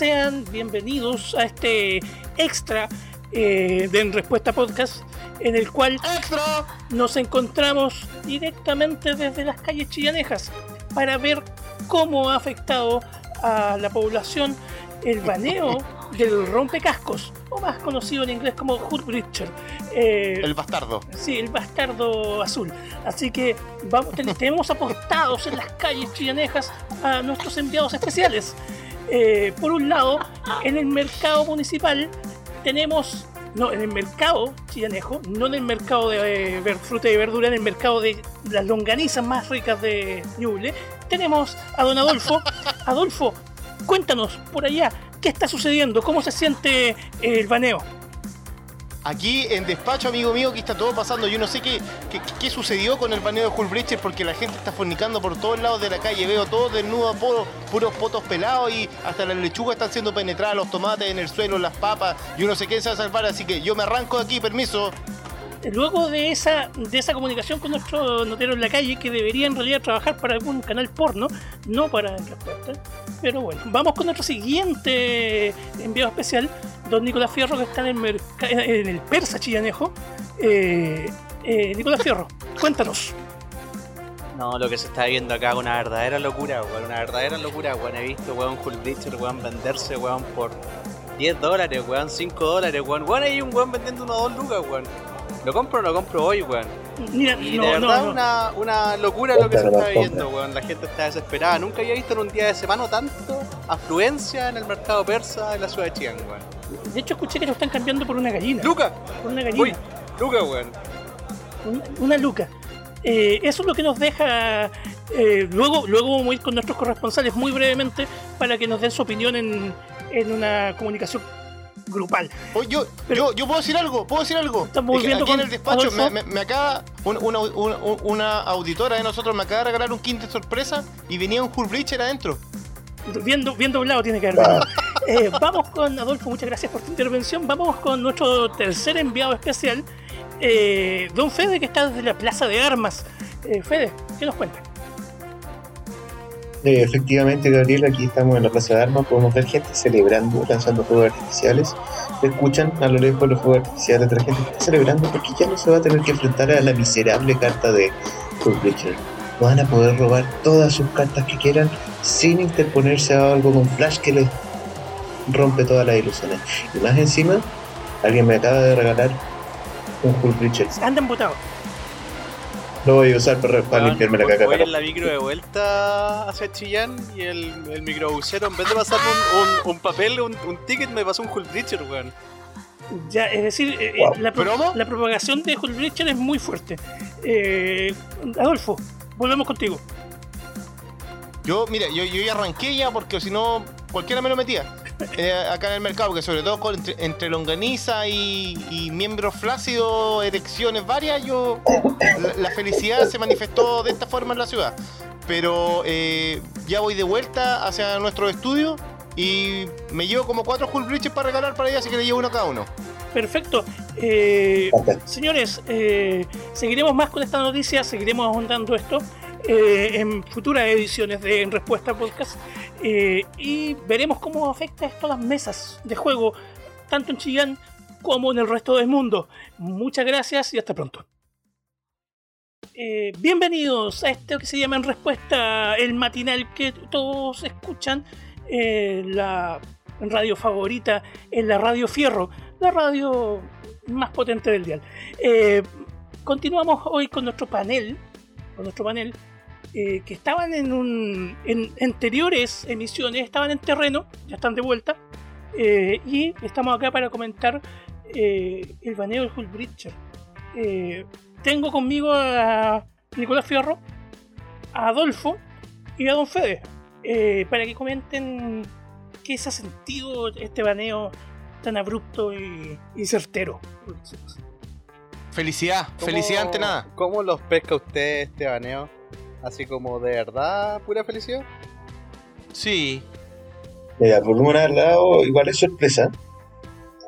sean bienvenidos a este extra eh, de En Respuesta Podcast, en el cual ¡Extra! nos encontramos directamente desde las calles chillanejas para ver cómo ha afectado a la población el baneo del rompecascos, o más conocido en inglés como Hood Breacher. Eh, El bastardo. Sí, el bastardo azul. Así que vamos, ten- tenemos aportados en las calles chillanejas a nuestros enviados especiales. Eh, por un lado, en el mercado municipal tenemos, no, en el mercado chillanejo, no en el mercado de eh, fruta y verdura, en el mercado de las longanizas más ricas de Ñuble, tenemos a don Adolfo. Adolfo, cuéntanos por allá, ¿qué está sucediendo? ¿Cómo se siente el baneo? Aquí en despacho, amigo mío, que está todo pasando. Yo no sé qué, qué, qué sucedió con el baneo de Hullbrecher porque la gente está fornicando por todos lados de la calle. Veo todo desnudo, puro- puros potos pelados y hasta las lechugas están siendo penetradas, los tomates en el suelo, las papas. Yo no sé quién se va a salvar, así que yo me arranco de aquí, permiso. Luego de esa, de esa comunicación con nuestro notero en la calle, que debería en realidad trabajar para algún canal porno, no para el. Pero bueno, vamos con nuestro siguiente enviado especial, don Nicolás Fierro, que está en el, en el Persa Chillanejo. Eh, eh, Nicolás Fierro, cuéntanos. No, lo que se está viendo acá es una verdadera locura, weón. Una verdadera locura, weón. He visto, weón, Bleacher, weón, venderse, weón, por 10 dólares, weón, 5 dólares, weón. Weón, hay un weón vendiendo unos 2 lucas, weón. Lo compro o lo compro hoy, weón. Y no, de verdad no. Una, una locura lo que se está viviendo, weón. La gente está desesperada. Nunca había visto en un día de semana tanto afluencia en el mercado persa en la ciudad de Chiang, weón. De hecho, escuché que lo están cambiando por una gallina. ¡Luca! Por una ¡Uy! gallina. ¡Luca, weón! Una, una luca. Eh, eso es lo que nos deja. eh, luego, luego vamos a ir con nuestros corresponsales muy brevemente para que nos den su opinión en, en una comunicación grupal. Oye, yo, Pero- yo, yo puedo decir algo, puedo decir algo. Estamos Es que aquí en el despacho me, me- me acaba, un- una, una- una auditora de nosotros me acaba de regalar un de sorpresa y venía un Hullbreacher adentro. Bien, do- bien doblado tiene que haber. Eh, vamos con Adolfo, muchas gracias por tu intervención. Vamos con nuestro tercer enviado especial, eh, Don Fede, que está desde la Plaza de Armas. Eh, Fede, ¿qué nos cuenta? Eh, efectivamente, Gabriel, aquí estamos en la Plaza de Armas, podemos ver gente celebrando, lanzando fuegos artificiales. Se escuchan a lo lejos los fuegos artificiales de la gente está celebrando porque ya no se va a tener que enfrentar a la miserable carta de Full Bleacher. Van a poder robar todas sus cartas que quieran sin interponerse a algo con Flash que les rompe todas las ilusiones. Y más encima, alguien me acaba de regalar un Full Bleacher. Andan votados. Lo voy a usar para, limpiarme la caca. Voy en la micro de vuelta hacia Chillán y el, el microbusero, en vez de pasarme un, un, un papel, un, un ticket, me pasó un Hull Breacher, weón. Ya, es decir, eh, eh, Wow. la, pro- ¿Promo? la propagación de Hulk Breacher es muy fuerte. Eh, Adolfo, volvemos contigo. Yo, mira, yo, yo ya arranqué ya porque si no, cualquiera me lo metía. eh, acá en el mercado, porque sobre todo con- entre, entre longaniza y, y miembros flácidos, erecciones varias, yo la, la felicidad se manifestó de esta forma en la ciudad. Pero eh, ya voy de vuelta hacia nuestro estudio y me llevo como cuatro Hull Bridges para regalar para ella, así que le llevo uno a cada uno. Perfecto. Eh, señores, eh, seguiremos más con esta noticia, seguiremos ahondando esto eh, en futuras ediciones de En Respuesta Podcast eh, y veremos cómo afecta esto a las mesas de juego, tanto en Chillán como en el resto del mundo. Muchas gracias y hasta pronto. Eh, bienvenidos a esto que se llama En Respuesta, el matinal que todos escuchan en la radio favorita, en la radio Fierro, la radio más potente del dial. Eh, continuamos hoy con nuestro panel, con nuestro panel, eh, que estaban en, un, en anteriores emisiones, estaban en terreno, ya están de vuelta, eh, y estamos acá para comentar eh, el baneo del Hull Breacher. Eh, tengo conmigo a Nicolás Fierro, a Adolfo y a Don Fede, eh, para que comenten qué se ha sentido este baneo tan abrupto y, y certero. Felicidad, ¿Cómo- felicidad ante nada. ¿Cómo los pesca usted este baneo? Así como de verdad, pura felicidad. Sí, Mira, por un lado, igual es sorpresa.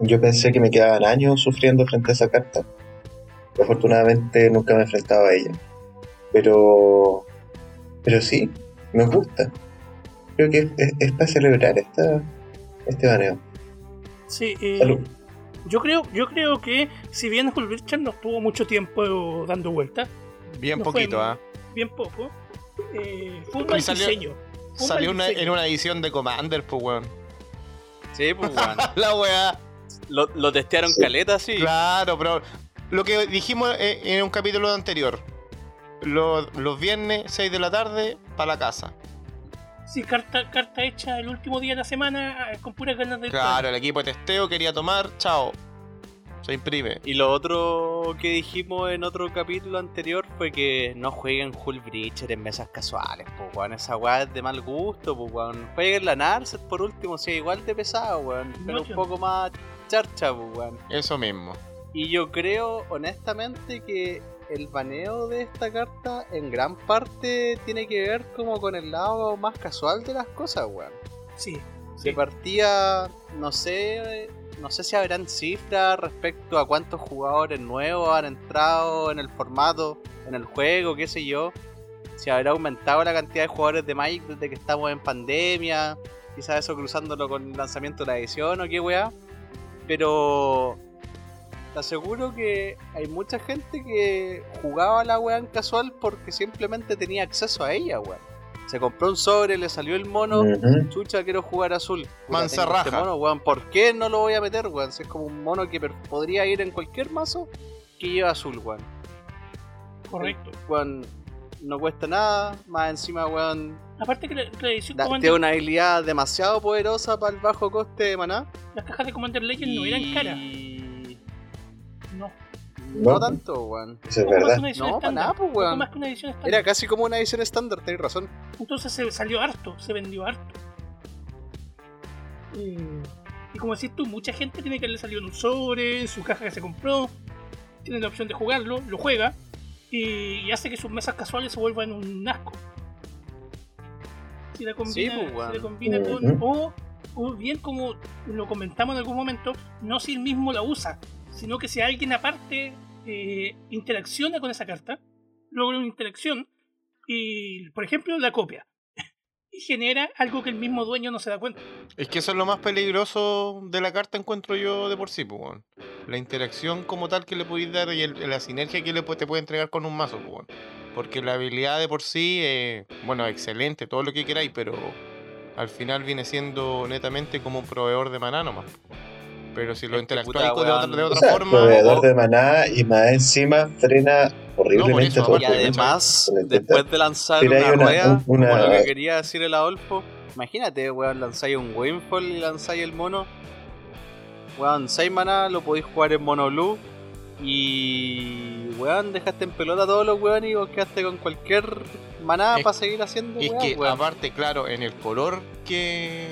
Yo pensé que me quedaban años sufriendo frente a esa carta. Afortunadamente nunca me he enfrentado a ella. Pero. Pero sí, me gusta. Creo que es, es- es para celebrar esta, este baneo. Sí, eh, Salud. yo creo, yo creo que si bien Richard no estuvo mucho tiempo dando vueltas, Bien No poquito, ¿ah? Bien poco, eh, fue un mal salió- diseño. Fue un Salió mal una- diseño. en una edición de Commander, pues, weón. Sí, pues, weón. La weá. Lo, lo testearon Sí. caleta, sí. Claro, pero lo que dijimos eh, en un capítulo anterior. Los, los viernes, 6 de la tarde, para la casa. Sí, carta, carta hecha el último día de la semana eh, con puras ganas de Claro, el equipo de testeo quería tomar, chao. Se imprime. Y lo otro que dijimos en otro capítulo anterior fue que no jueguen Hull Breacher en mesas casuales, pues weón. Esa weá es de mal gusto, pues weón. Jueguen la Narset por último, si es igual de pesado, weón. Pero un poco más charcha, pues weón. Eso mismo. Y yo creo, honestamente, que el baneo de esta carta en gran parte tiene que ver como con el lado más casual de las cosas, weón. Sí, De sí. partida, no sé, no sé si habrán cifras respecto a cuántos jugadores nuevos han entrado en el formato, en el juego, qué sé yo. Si habrá aumentado la cantidad de jugadores de Magic desde que estamos en pandemia. Quizás eso cruzándolo con el lanzamiento de la edición o qué weá. Pero te aseguro que hay mucha gente que jugaba la weá en casual porque simplemente tenía acceso a ella, weón. Se compró un sobre, le salió el mono, Ujú. Chucha, quiero jugar azul. Mansa tengo este mono, weón. ¿Por qué no lo voy a meter, weón? Si es como un mono que podría ir en cualquier mazo que lleva azul, weón. correcto. Weón, no cuesta nada. Más encima, weón, Aparte que la, que la edición da- Commander, tiene una habilidad demasiado poderosa para el bajo coste de maná. las cajas de Commander Legends no eran caras. Y... No. No, No. tanto, weón. Eso es Poco más verdad. No, para estándar. nada, pues, Poco weón. más que una edición estándar. Era casi como una edición estándar, tenés razón. Entonces se salió harto, se vendió harto. Eh, y como decís tú, mucha gente tiene que le salió en un sobre, en su caja que se compró, tiene la opción de jugarlo, lo juega y, y hace que sus mesas casuales se vuelvan un asco. Si la combina, Sí, pues, weón. si la combina con. O, o bien como lo comentamos en algún momento, no si él mismo la usa, sino que si alguien aparte eh, interacciona con esa carta, logra una interacción y, por ejemplo, la copia. Y genera algo que el mismo dueño no se da cuenta. Es que eso es lo más peligroso de la carta, encuentro yo de por sí, pues, weón. La interacción como tal que le podéis dar y el- la sinergia que le, te puede entregar con un mazo, pues, weón. Porque la habilidad de por sí, eh, bueno, excelente, todo lo que queráis, pero al final viene siendo netamente como un proveedor de maná nomás. Pero si lo con- de otra, O sea, forma, proveedor de maná y más encima frena horriblemente eso, todo. Y además, después de lanzar Pero una, una- rueda, una- como lo que quería decir el Adolfo, imagínate, weón, lanzáis un Windfall y lanzáis el mono. Weón, 6 maná, lo podéis jugar en mono blue. Y, weón, dejaste en pelota a todos los weón y vos quedaste con cualquier maná Es- para seguir haciendo es que weón. aparte, claro, en el color que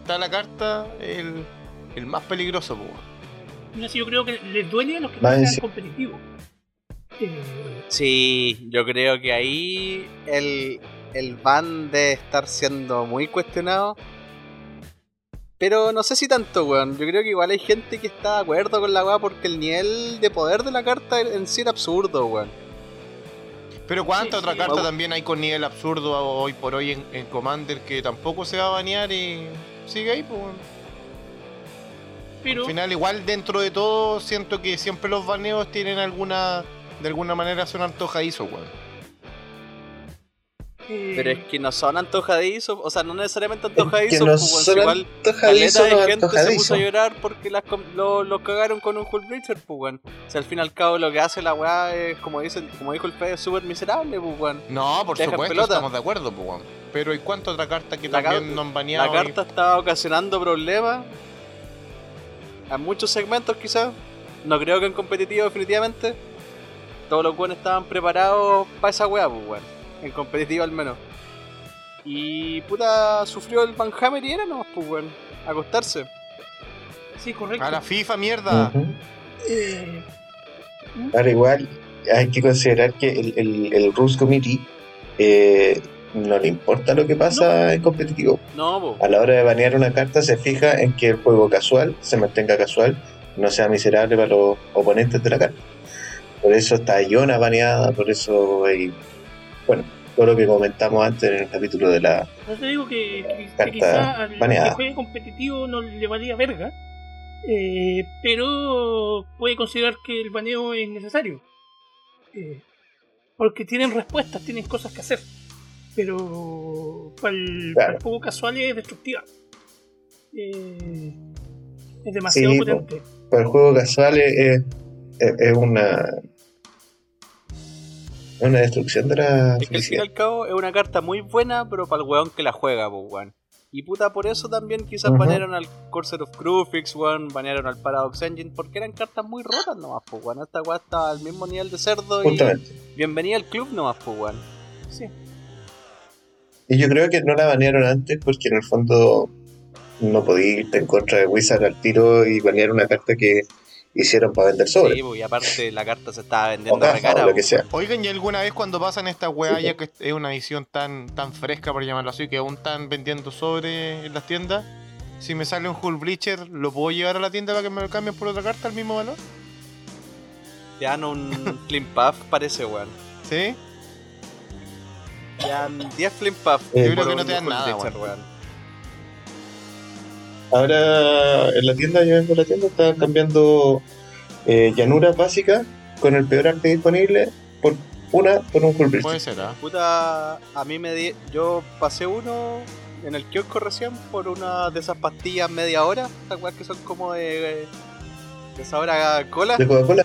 está la carta, el, el más peligroso, pues, weón. Y así yo creo que les duele a los que no sean enci- competitivos. Eh, Sí, yo creo que ahí el, el ban debe estar siendo muy cuestionado. Pero no sé si tanto, weón. Yo creo que igual hay gente que está de acuerdo con la weá porque el nivel de poder de la carta en sí era absurdo, weón. Pero cuánta Sí, otra sí. carta también hay con nivel absurdo hoy por hoy en, en Commander que tampoco se va a banear y sigue ahí, pues. weón. Pero Al final, igual dentro de todo, siento que siempre los baneos tienen alguna. De alguna manera son antojadizos, weón. eh, Pero es que no son antojadizos, o sea, no necesariamente antojadizos, no pues, weón, si son igual Antojadizo, caleta no de gente se puso a llorar porque las lo, lo cagaron con un Hull Breacher, pues, weón. O sea, al fin y al cabo lo que hace la weá es, como, dicen, como dijo el Fede, es súper miserable, pues, weón. No, por Dejan supuesto, pelota. estamos de acuerdo, pues, weón. Pero ¿y cuánta otra carta que La también car- no han baneado? La y- carta está ocasionando problemas en muchos segmentos quizás. No creo que en competitivo definitivamente. Todos los buenos estaban preparados para esa weá, pues weón. En competitivo al menos. Y puta, sufrió el Van Hammer y era nomás, pues weón. Acostarse. sí, correcto. A la FIFA, mierda. Eh, Ahora igual hay que considerar que el, el, el Rules Committee eh, no le importa lo que pasa en competitivo. No. A la hora de banear una carta se fija en que el juego casual se mantenga casual, no sea miserable para los oponentes de la carta. Por eso está Iona baneada, por eso hay... Bueno, Todo lo que comentamos antes en el capítulo de la. Eso te digo que, que- que quizá al baneada. que juegue competitivo no le valía verga, eh, pero puede considerar que el baneo es necesario. Eh, porque tienen respuestas, tienen cosas que hacer. Pero para el, Claro. para el juego casual es destructiva. Eh, es demasiado Sí, potente. Para el juego casual es, es, es una. es una destrucción de la Es que al fin y al cabo es una carta muy buena, pero para el weón que la juega, pues weón. Y puta, por eso también quizás Ujú. banearon al Corsair of Crufix, weón, banearon al Paradox Engine, porque eran cartas muy rotas nomás, pues weón. Esta weá está al mismo nivel de cerdo y Justamente. bienvenida al club nomás, pues weón. Sí. Y yo creo que no la banearon antes porque en el fondo no podía irte en contra de Wizard al tiro y banear una carta que hicieron para vender sobre. Sí, y aparte la carta se estaba vendiendo o caja, cara, o lo que sea. Oigan, ¿y alguna vez cuando pasan estas weas, Sí, ya que es una edición tan, tan fresca, por llamarlo así, que aún están vendiendo sobre en las tiendas, si me sale un Hull Bleacher, ¿lo puedo llevar a la tienda para que me lo cambien por otra carta al mismo valor? Te dan un Flim Puff, parece, weón. ¿Sí? Te dan 10 Flim Puff. Eh, Yo creo que no te dan nada, weón. Ahora en la tienda, yo vengo a la tienda, están cambiando eh, llanuras básicas con el peor arte disponible por una por un full. Puede ser, ¿ah? Puta, a mí me di... Yo pasé uno en el kiosco recién por una de esas pastillas media hora. Esas weas que son como de... De sabor a cola. de Coca-Cola.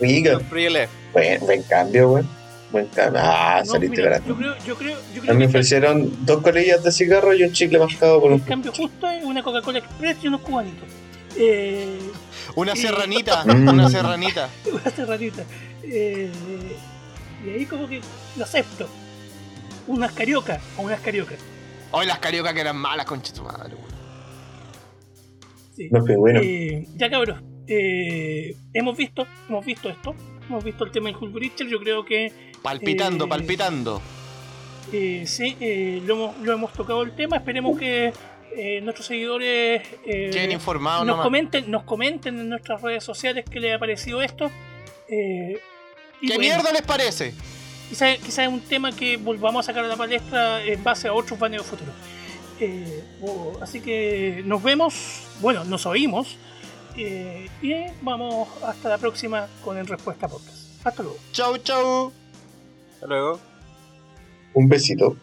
Rica, Free LF. buen, cambio, güey. Buen. Ah, No, saliste mira, barato. yo creo, yo creo, yo A creo mí me que ofrecieron dos colillas de cigarro y un chicle mascado por un cambio justo es una Coca-Cola Express y unos cubanitos. Eh, Una serranita, una serranita. una serranita. Eh, y ahí como que lo acepto. Unas cariocas o unas cariocas. Hoy las cariocas que eran malas, concha tu madre, weón. Sí. Los pingüinos. Eh, ya cabros, eh, hemos visto, hemos visto esto, hemos visto el tema del Hulk Breacher, yo creo que Palpitando, Eh, palpitando. eh, sí, eh, lo, hemos, lo hemos tocado el tema, esperemos que eh, nuestros seguidores eh, Queden informados nos nomás. comenten, nos comenten en nuestras redes sociales qué les ha parecido esto. ¿Qué bueno, mierda les parece? Quizá, quizá es un tema que volvamos a sacar a la palestra en base a otros baneos futuros. Eh, o- así que nos vemos, bueno, nos oímos. Eh, y vamos hasta la próxima con En Respuesta Podcast. Hasta luego. Chau, chau. Hasta luego. Un besito.